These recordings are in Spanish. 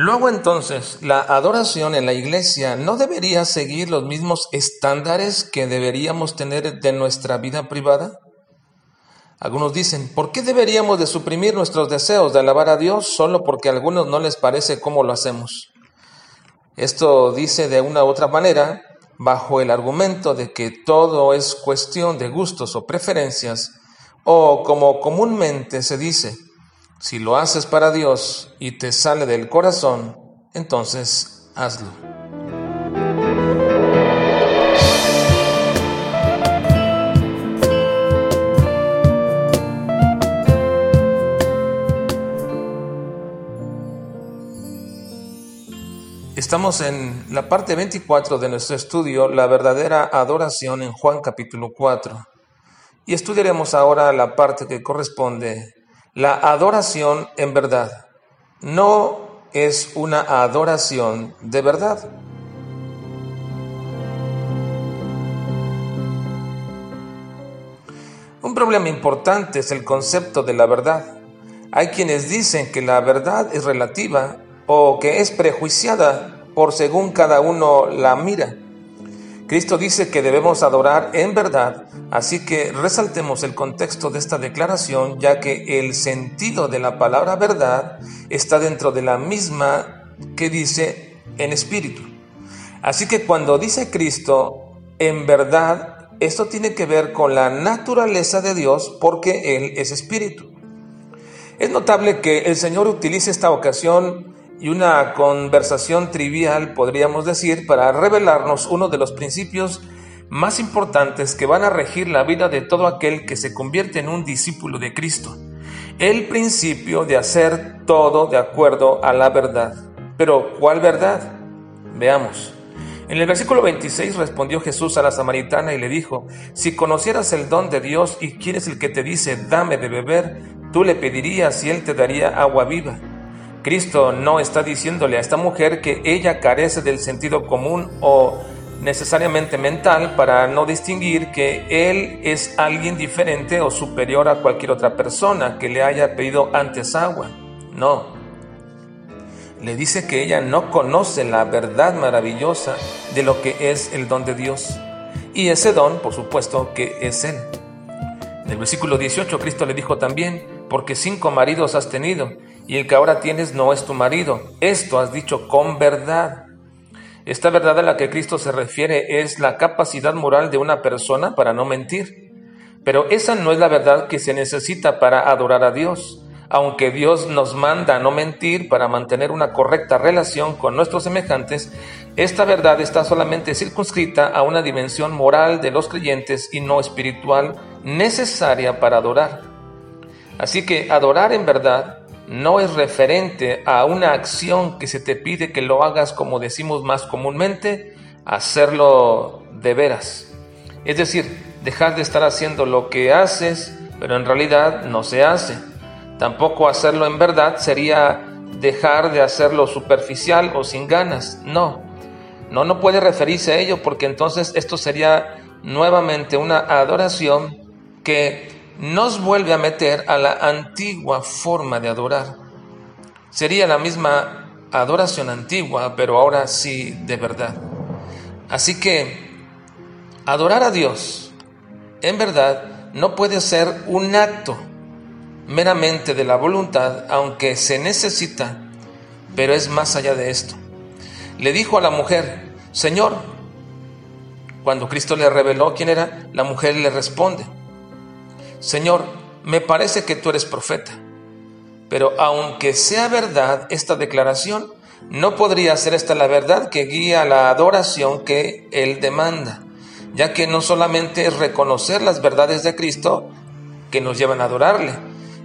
Luego entonces, la adoración en la iglesia no debería seguir los mismos estándares que deberíamos tener de nuestra vida privada. Algunos dicen, ¿por qué deberíamos de suprimir nuestros deseos de alabar a Dios solo porque a algunos no les parece cómo lo hacemos? Esto dice de una u otra manera, bajo el argumento de que todo es cuestión de gustos o preferencias, o como comúnmente se dice, si lo haces para Dios y te sale del corazón, entonces hazlo. Estamos en la parte 24 de nuestro estudio, la verdadera adoración en Juan capítulo 4. Y estudiaremos ahora la parte que corresponde la adoración en verdad no es una adoración de verdad. Un problema importante es el concepto de la verdad. Hay quienes dicen que la verdad es relativa o que es prejuiciada por según cada uno la mira. Cristo dice que debemos adorar en verdad, así que resaltemos el contexto de esta declaración, ya que el sentido de la palabra verdad está dentro de la misma que dice en espíritu. Así que cuando dice Cristo en verdad, esto tiene que ver con la naturaleza de Dios porque Él es espíritu. Es notable que el Señor utilice esta ocasión y una conversación trivial, podríamos decir, para revelarnos uno de los principios más importantes que van a regir la vida de todo aquel que se convierte en un discípulo de Cristo. El principio de hacer todo de acuerdo a la verdad. Pero, ¿cuál verdad? Veamos. En el versículo 26 respondió Jesús a la samaritana y le dijo, si conocieras el don de Dios y quién es el que te dice, dame de beber, tú le pedirías y él te daría agua viva. Cristo no está diciéndole a esta mujer que ella carece del sentido común o necesariamente mental para no distinguir que Él es alguien diferente o superior a cualquier otra persona que le haya pedido antes agua. No. Le dice que ella no conoce la verdad maravillosa de lo que es el don de Dios. Y ese don, por supuesto, que es Él. En el versículo 18 Cristo le dijo también, porque cinco maridos has tenido y el que ahora tienes no es tu marido. Esto has dicho con verdad. Esta verdad a la que Cristo se refiere es la capacidad moral de una persona para no mentir. Pero esa no es la verdad que se necesita para adorar a Dios. Aunque Dios nos manda a no mentir para mantener una correcta relación con nuestros semejantes, esta verdad está solamente circunscrita a una dimensión moral de los creyentes y no espiritual necesaria para adorar. Así que adorar en verdad no es referente a una acción que se te pide que lo hagas como decimos más comúnmente, hacerlo de veras. Es decir, dejar de estar haciendo lo que haces, pero en realidad no se hace. Tampoco hacerlo en verdad sería dejar de hacerlo superficial o sin ganas. No, no, no puede referirse a ello porque entonces esto sería nuevamente una adoración que nos vuelve a meter a la antigua forma de adorar. Sería la misma adoración antigua, pero ahora sí de verdad. Así que adorar a Dios en verdad no puede ser un acto meramente de la voluntad, aunque se necesita, pero es más allá de esto. Le dijo a la mujer, Señor, cuando Cristo le reveló quién era, la mujer le responde, Señor, me parece que tú eres profeta. Pero aunque sea verdad esta declaración, no podría ser esta la verdad que guía la adoración que Él demanda, ya que no solamente es reconocer las verdades de Cristo que nos llevan a adorarle.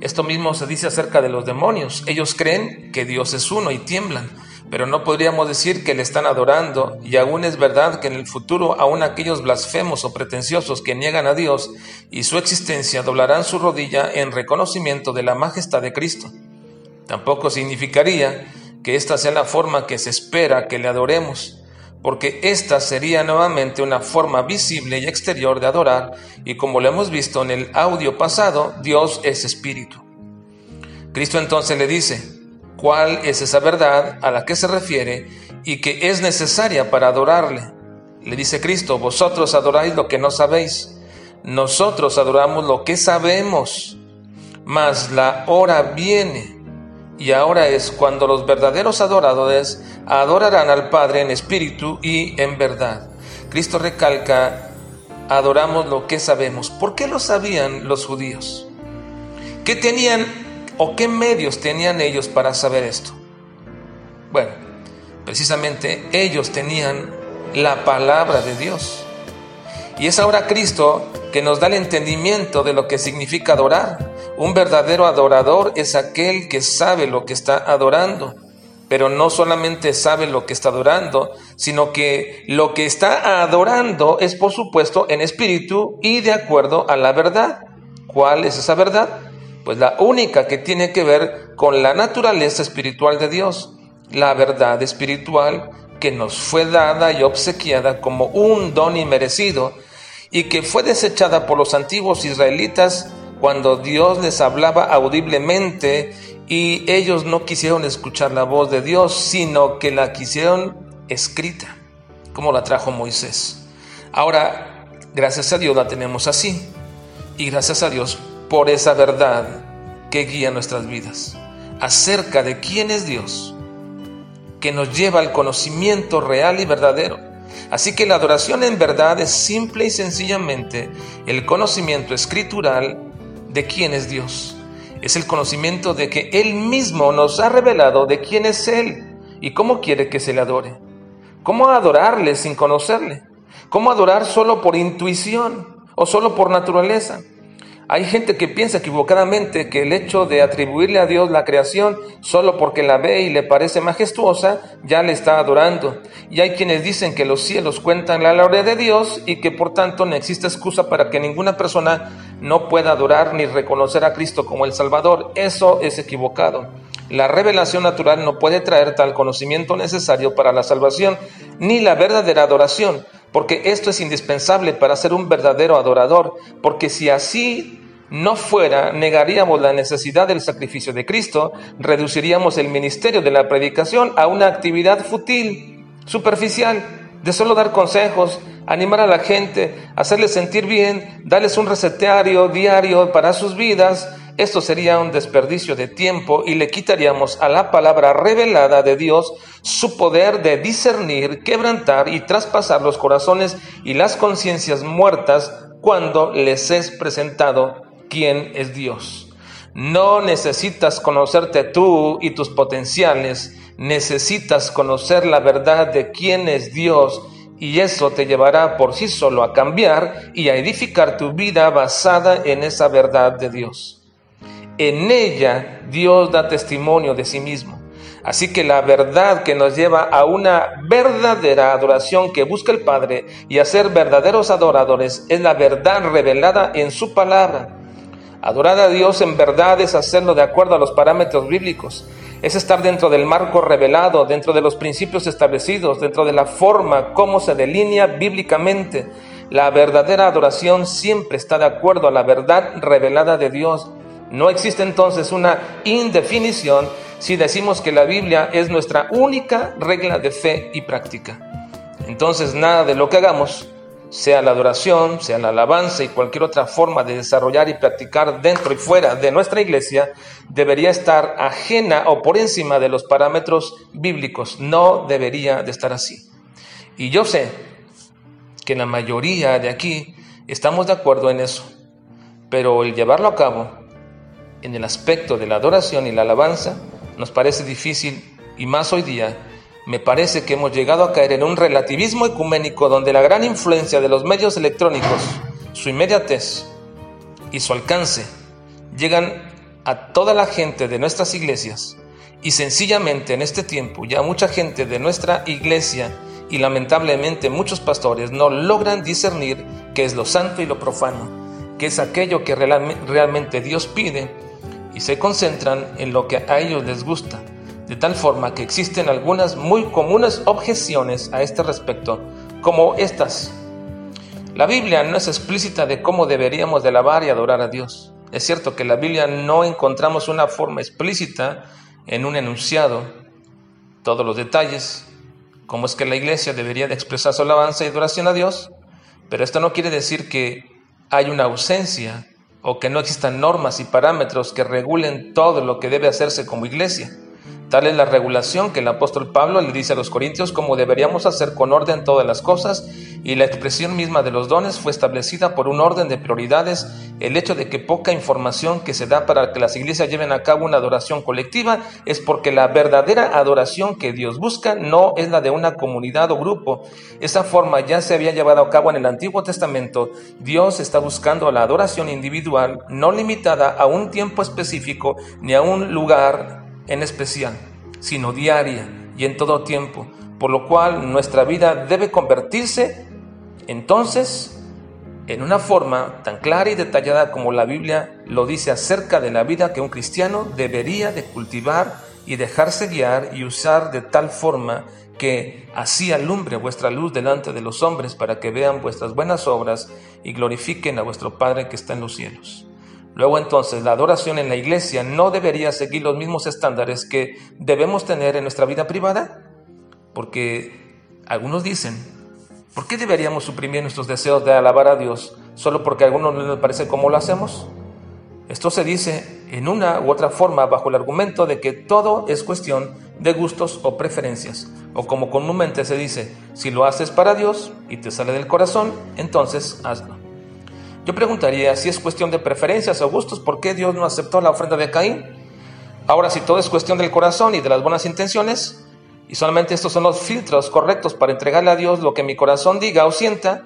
Esto mismo se dice acerca de los demonios. Ellos creen que Dios es uno y tiemblan pero no podríamos decir que le están adorando, y aún es verdad que en el futuro aún aquellos blasfemos o pretenciosos que niegan a Dios y su existencia doblarán su rodilla en reconocimiento de la majestad de Cristo. Tampoco significaría que esta sea la forma que se espera que le adoremos, porque esta sería nuevamente una forma visible y exterior de adorar, y como lo hemos visto en el audio pasado, Dios es espíritu. Cristo entonces le dice, cuál es esa verdad a la que se refiere y que es necesaria para adorarle. Le dice Cristo, vosotros adoráis lo que no sabéis, nosotros adoramos lo que sabemos, mas la hora viene y ahora es cuando los verdaderos adoradores adorarán al Padre en espíritu y en verdad. Cristo recalca, adoramos lo que sabemos. ¿Por qué lo sabían los judíos? ¿Qué tenían o qué medios tenían ellos para saber esto? Bueno, precisamente ellos tenían la palabra de Dios. Y es ahora Cristo que nos da el entendimiento de lo que significa adorar. Un verdadero adorador es aquel que sabe lo que está adorando, pero no solamente sabe lo que está adorando, sino que lo que está adorando es por supuesto en espíritu y de acuerdo a la verdad. ¿Cuál es esa verdad? Pues la única que tiene que ver con la naturaleza espiritual de Dios, la verdad espiritual que nos fue dada y obsequiada como un don inmerecido y que fue desechada por los antiguos israelitas cuando Dios les hablaba audiblemente y ellos no quisieron escuchar la voz de Dios, sino que la quisieron escrita, como la trajo Moisés. Ahora, gracias a Dios la tenemos así y gracias a Dios por esa verdad que guía nuestras vidas acerca de quién es Dios, que nos lleva al conocimiento real y verdadero Así que la adoración en verdad es simple y sencillamente el conocimiento escritural de quién es Dios. Es el conocimiento de que Él mismo nos ha revelado de quién es Él y cómo quiere que se le adore. ¿Cómo adorarle sin conocerle? ¿Cómo adorar solo por intuición o solo por naturaleza? Hay gente que piensa equivocadamente que el hecho de atribuirle a Dios la creación solo porque la ve y le parece majestuosa, ya le está adorando. Y hay quienes dicen que los cielos cuentan la gloria de Dios y que por tanto no existe excusa para que ninguna persona no pueda adorar ni reconocer a Cristo como el Salvador. Eso es equivocado. La revelación natural no puede traer tal conocimiento necesario para la salvación, ni la verdadera adoración, porque esto es indispensable para ser un verdadero adorador, porque si así no fuera, negaríamos la necesidad del sacrificio de Cristo, reduciríamos el ministerio de la predicación a una actividad fútil, superficial, de solo dar consejos, animar a la gente, hacerles sentir bien, darles un recetario diario para sus vidas. Esto sería un desperdicio de tiempo y le quitaríamos a la palabra revelada de Dios su poder de discernir, quebrantar y traspasar los corazones y las conciencias muertas cuando les es presentado quién es Dios. No necesitas conocerte tú y tus potenciales, necesitas conocer la verdad de quién es Dios y eso te llevará por sí solo a cambiar y a edificar tu vida basada en esa verdad de Dios. En ella Dios da testimonio de sí mismo. Así que la verdad que nos lleva a una verdadera adoración que busca el Padre y a ser verdaderos adoradores es la verdad revelada en su palabra. Adorar a Dios en verdad es hacerlo de acuerdo a los parámetros bíblicos. Es estar dentro del marco revelado, dentro de los principios establecidos, dentro de la forma como se delinea bíblicamente. La verdadera adoración siempre está de acuerdo a la verdad revelada de Dios. No existe entonces una indefinición si decimos que la Biblia es nuestra única regla de fe y práctica. Entonces nada de lo que hagamos sea la adoración, sea la alabanza y cualquier otra forma de desarrollar y practicar dentro y fuera de nuestra iglesia, debería estar ajena o por encima de los parámetros bíblicos. No debería de estar así. Y yo sé que la mayoría de aquí estamos de acuerdo en eso, pero el llevarlo a cabo en el aspecto de la adoración y la alabanza nos parece difícil y más hoy día me parece que hemos llegado a caer en un relativismo ecuménico donde la gran influencia de los medios electrónicos, su inmediatez y su alcance llegan a toda la gente de nuestras iglesias y sencillamente en este tiempo ya mucha gente de nuestra iglesia y lamentablemente muchos pastores no logran discernir qué es lo santo y lo profano, qué es aquello que realmente Dios pide y se concentran en lo que a ellos les gusta de tal forma que existen algunas muy comunes objeciones a este respecto, como estas. La Biblia no es explícita de cómo deberíamos de alabar y adorar a Dios. Es cierto que en la Biblia no encontramos una forma explícita en un enunciado todos los detalles, cómo es que la iglesia debería de expresar su alabanza y adoración a Dios, pero esto no quiere decir que hay una ausencia o que no existan normas y parámetros que regulen todo lo que debe hacerse como iglesia. Tal es la regulación que el apóstol Pablo le dice a los corintios cómo deberíamos hacer con orden todas las cosas y la expresión misma de los dones fue establecida por un orden de prioridades. El hecho de que poca información que se da para que las iglesias lleven a cabo una adoración colectiva es porque la verdadera adoración que Dios busca no es la de una comunidad o grupo. Esa forma ya se había llevado a cabo en el Antiguo Testamento. Dios está buscando la adoración individual, no limitada a un tiempo específico ni a un lugar en especial, sino diaria y en todo tiempo, por lo cual nuestra vida debe convertirse entonces en una forma tan clara y detallada como la Biblia lo dice acerca de la vida que un cristiano debería de cultivar y dejarse guiar y usar de tal forma que así alumbre vuestra luz delante de los hombres para que vean vuestras buenas obras y glorifiquen a vuestro Padre que está en los cielos. Luego entonces la adoración en la iglesia no debería seguir los mismos estándares que debemos tener en nuestra vida privada, porque algunos dicen, ¿por qué deberíamos suprimir nuestros deseos de alabar a Dios solo porque a algunos no les parece cómo lo hacemos? Esto se dice en una u otra forma bajo el argumento de que todo es cuestión de gustos o preferencias, o como comúnmente se dice, si lo haces para Dios y te sale del corazón, entonces hazlo. Yo preguntaría si es cuestión de preferencias o gustos, ¿por qué Dios no aceptó la ofrenda de Caín? Ahora, si todo es cuestión del corazón y de las buenas intenciones, y solamente estos son los filtros correctos para entregarle a Dios lo que mi corazón diga o sienta,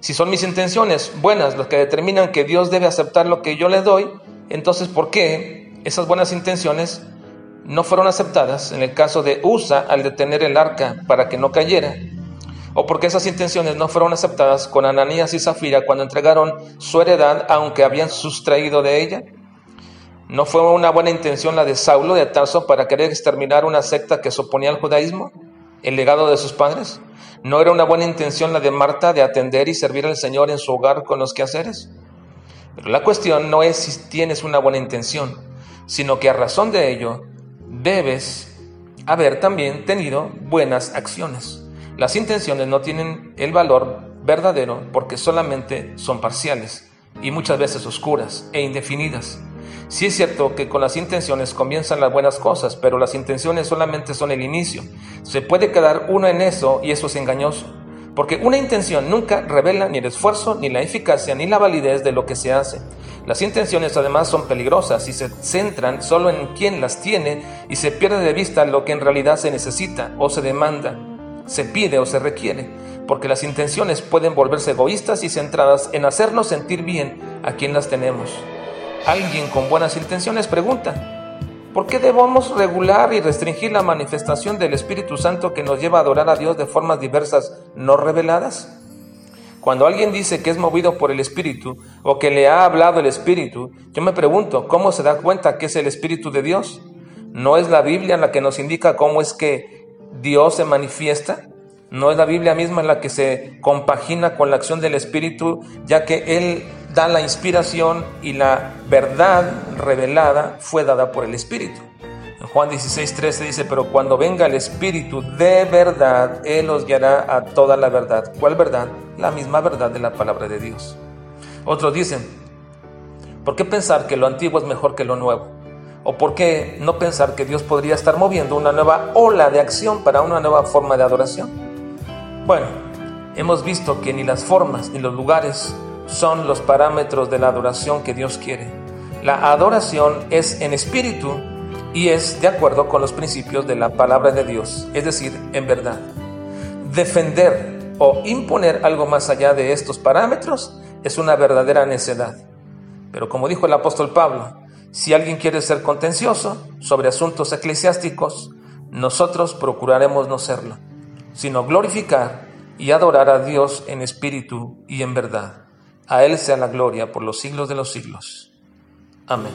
si son mis intenciones buenas las que determinan que Dios debe aceptar lo que yo le doy, entonces ¿por qué esas buenas intenciones no fueron aceptadas en el caso de Usa al detener el arca para que no cayera? O porque esas intenciones no fueron aceptadas con Ananías y Zafira cuando entregaron su heredad aunque habían sustraído de ella? ¿No fue una buena intención la de Saulo de Tarso para querer exterminar una secta que se oponía al judaísmo, el legado de sus padres? ¿No era una buena intención la de Marta de atender y servir al Señor en su hogar con los quehaceres? Pero la cuestión no es si tienes una buena intención, sino que a razón de ello debes haber también tenido buenas acciones. Las intenciones no tienen el valor verdadero porque solamente son parciales y muchas veces oscuras e indefinidas. Sí es cierto que con las intenciones comienzan las buenas cosas, pero las intenciones solamente son el inicio. Se puede quedar uno en eso y eso es engañoso, porque una intención nunca revela ni el esfuerzo, ni la eficacia, ni la validez de lo que se hace. Las intenciones además son peligrosas y se centran solo en quien las tiene y se pierde de vista lo que en realidad se necesita o se demanda se pide o se requiere, porque las intenciones pueden volverse egoístas y centradas en hacernos sentir bien a quien las tenemos. Alguien con buenas intenciones pregunta, ¿por qué debemos regular y restringir la manifestación del Espíritu Santo que nos lleva a adorar a Dios de formas diversas no reveladas? Cuando alguien dice que es movido por el Espíritu o que le ha hablado el Espíritu, yo me pregunto, ¿cómo se da cuenta que es el Espíritu de Dios? ¿No es la Biblia la que nos indica cómo es que Dios se manifiesta. No es la Biblia misma la que se compagina con la acción del Espíritu, ya que Él da la inspiración y la verdad revelada fue dada por el Espíritu. En Juan 16, 13 dice, pero cuando venga el Espíritu de verdad, Él os guiará a toda la verdad. ¿Cuál verdad? La misma verdad de la palabra de Dios. Otros dicen, ¿por qué pensar que lo antiguo es mejor que lo nuevo? ¿O por qué no pensar que Dios podría estar moviendo una nueva ola de acción para una nueva forma de adoración? Bueno, hemos visto que ni las formas ni los lugares son los parámetros de la adoración que Dios quiere. La adoración es en espíritu y es de acuerdo con los principios de la palabra de Dios, es decir, en verdad. Defender o imponer algo más allá de estos parámetros es una verdadera necedad. Pero como dijo el apóstol Pablo, si alguien quiere ser contencioso sobre asuntos eclesiásticos, nosotros procuraremos no serlo, sino glorificar y adorar a Dios en espíritu y en verdad. A Él sea la gloria por los siglos de los siglos. Amén.